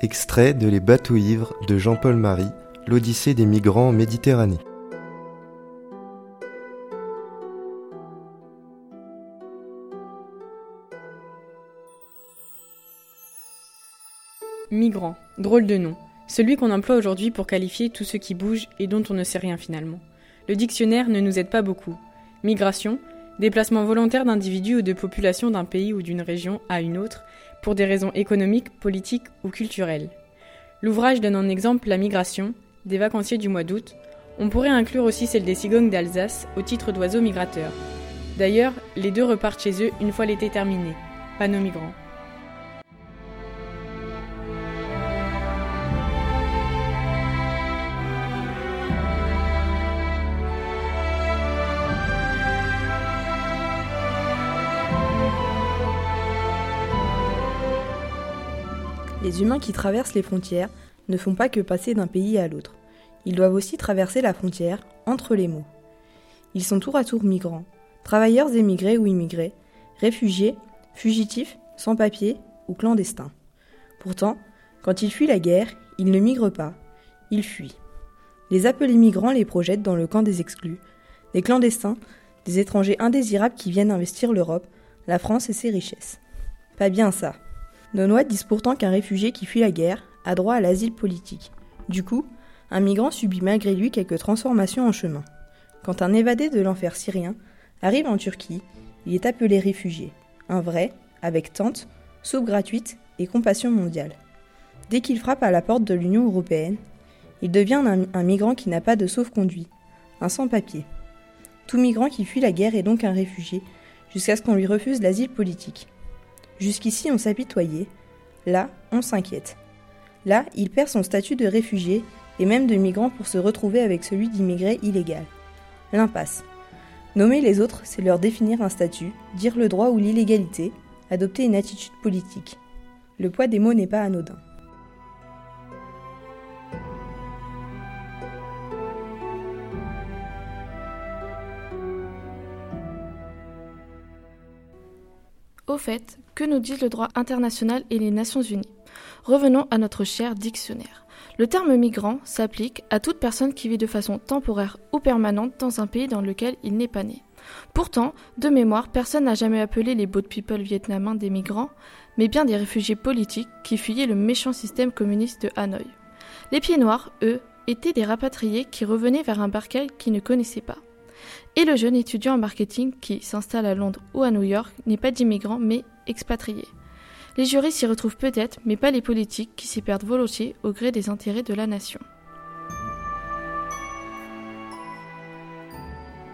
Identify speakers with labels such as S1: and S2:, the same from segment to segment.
S1: Extrait de Les bateaux ivres de Jean-Paul Marie, l'Odyssée des migrants en Méditerranée.
S2: Migrant, drôle de nom. Celui qu'on emploie aujourd'hui pour qualifier tous ceux qui bougent et dont on ne sait rien finalement. Le dictionnaire ne nous aide pas beaucoup. Migration, déplacement volontaire d'individus ou de populations d'un pays ou d'une région à une autre, pour des raisons économiques, politiques ou culturelles. L'ouvrage donne en exemple la migration, des vacanciers du mois d'août. On pourrait inclure aussi celle des cigognes d'Alsace au titre d'oiseaux migrateurs. D'ailleurs, les deux repartent chez eux une fois l'été terminé, pas nos migrants.
S3: Les humains qui traversent les frontières ne font pas que passer d'un pays à l'autre. Ils doivent aussi traverser la frontière entre les mots. Ils sont tour à tour migrants, travailleurs émigrés ou immigrés, réfugiés, fugitifs, sans-papiers ou clandestins. Pourtant, quand ils fuient la guerre, ils ne migrent pas, ils fuient. Les appelés migrants les projettent dans le camp des exclus, des clandestins, des étrangers indésirables qui viennent investir l'Europe, la France et ses richesses. Pas bien ça. Lois disent pourtant qu'un réfugié qui fuit la guerre a droit à l'asile politique. Du coup, un migrant subit malgré lui quelques transformations en chemin. Quand un évadé de l'enfer syrien arrive en Turquie, il est appelé réfugié, un vrai, avec tente, soupe gratuite et compassion mondiale. Dès qu'il frappe à la porte de l'Union européenne, il devient un, un migrant qui n'a pas de sauf-conduit, un sans-papier. Tout migrant qui fuit la guerre est donc un réfugié, jusqu'à ce qu'on lui refuse l'asile politique. Jusqu'ici, on s'apitoyait. Là, on s'inquiète. Là, il perd son statut de réfugié et même de migrant pour se retrouver avec celui d'immigré illégal. L'impasse. Nommer les autres, c'est leur définir un statut, dire le droit ou l'illégalité, adopter une attitude politique. Le poids des mots n'est pas anodin.
S4: Au fait, que nous disent le droit international et les Nations Unies Revenons à notre cher dictionnaire. Le terme migrant s'applique à toute personne qui vit de façon temporaire ou permanente dans un pays dans lequel il n'est pas né. Pourtant, de mémoire, personne n'a jamais appelé les boat people vietnamiens des migrants, mais bien des réfugiés politiques qui fuyaient le méchant système communiste de Hanoï. Les pieds noirs, eux, étaient des rapatriés qui revenaient vers un barquel qu'ils ne connaissaient pas. Et le jeune étudiant en marketing qui s'installe à Londres ou à New York n'est pas d'immigrant mais expatrié. Les jurys s'y retrouvent peut-être, mais pas les politiques qui s'y perdent volontiers au gré des intérêts de la nation.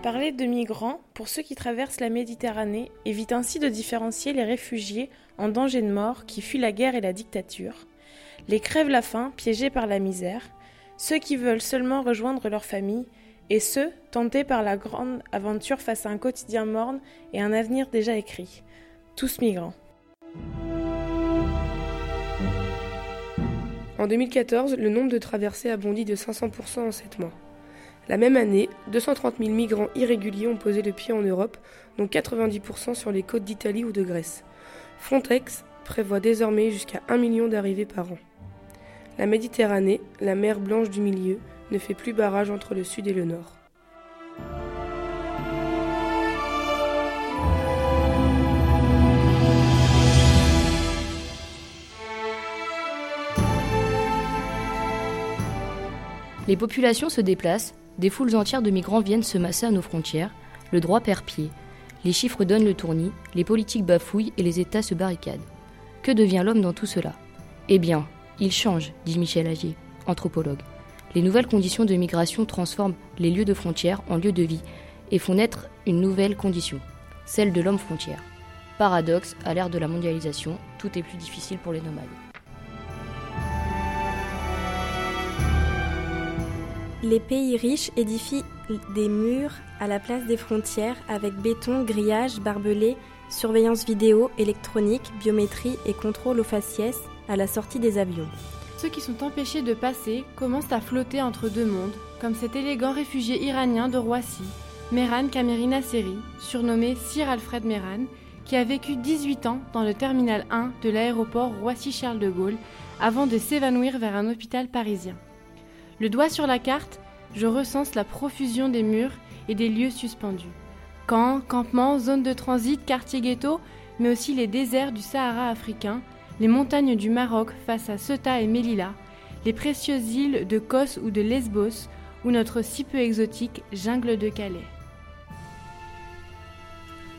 S2: Parler de migrants, pour ceux qui traversent la Méditerranée, évite ainsi de différencier les réfugiés en danger de mort qui fuient la guerre et la dictature, les crèvent la faim piégés par la misère, ceux qui veulent seulement rejoindre leur famille, et ceux tentés par la grande aventure face à un quotidien morne et un avenir déjà écrit, tous migrants.
S5: En 2014, le nombre de traversées a bondi de 500% en 7 mois. La même année, 230 000 migrants irréguliers ont posé le pied en Europe, dont 90% sur les côtes d'Italie ou de Grèce. Frontex prévoit désormais jusqu'à 1 million d'arrivées par an. La Méditerranée, la mer blanche du milieu, ne fait plus barrage entre le sud et le nord.
S6: Les populations se déplacent, des foules entières de migrants viennent se masser à nos frontières, le droit perd pied, les chiffres donnent le tournis, les politiques bafouillent et les États se barricadent. Que devient l'homme dans tout cela? Eh bien, il change, dit Michel Agier, anthropologue. Les nouvelles conditions de migration transforment les lieux de frontières en lieux de vie et font naître une nouvelle condition, celle de l'homme frontière. Paradoxe, à l'ère de la mondialisation, tout est plus difficile pour les nomades.
S7: Les pays riches édifient des murs à la place des frontières avec béton, grillage, barbelés, surveillance vidéo, électronique, biométrie et contrôle au faciès à la sortie des avions.
S8: Ceux qui sont empêchés de passer commencent à flotter entre deux mondes, comme cet élégant réfugié iranien de Roissy, Mehran Kamerina Seri, surnommé Sir Alfred Mehran, qui a vécu 18 ans dans le terminal 1 de l'aéroport Roissy-Charles de Gaulle avant de s'évanouir vers un hôpital parisien. Le doigt sur la carte, je recense la profusion des murs et des lieux suspendus. Camps, campements, zones de transit, quartiers ghetto, mais aussi les déserts du Sahara africain, les montagnes du Maroc face à Ceuta et Melilla, les précieuses îles de Kos ou de Lesbos, ou notre si peu exotique jungle de Calais.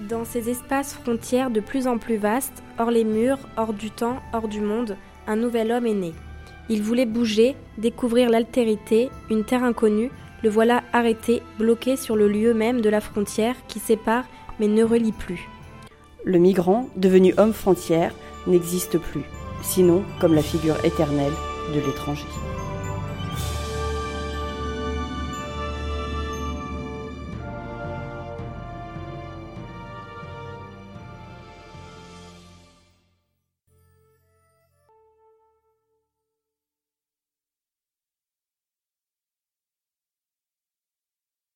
S7: Dans ces espaces frontières de plus en plus vastes, hors les murs, hors du temps, hors du monde, un nouvel homme est né. Il voulait bouger, découvrir l'altérité, une terre inconnue, le voilà arrêté, bloqué sur le lieu même de la frontière qui sépare mais ne relie plus.
S9: Le migrant, devenu homme frontière, n'existe plus, sinon comme la figure éternelle de l'étranger.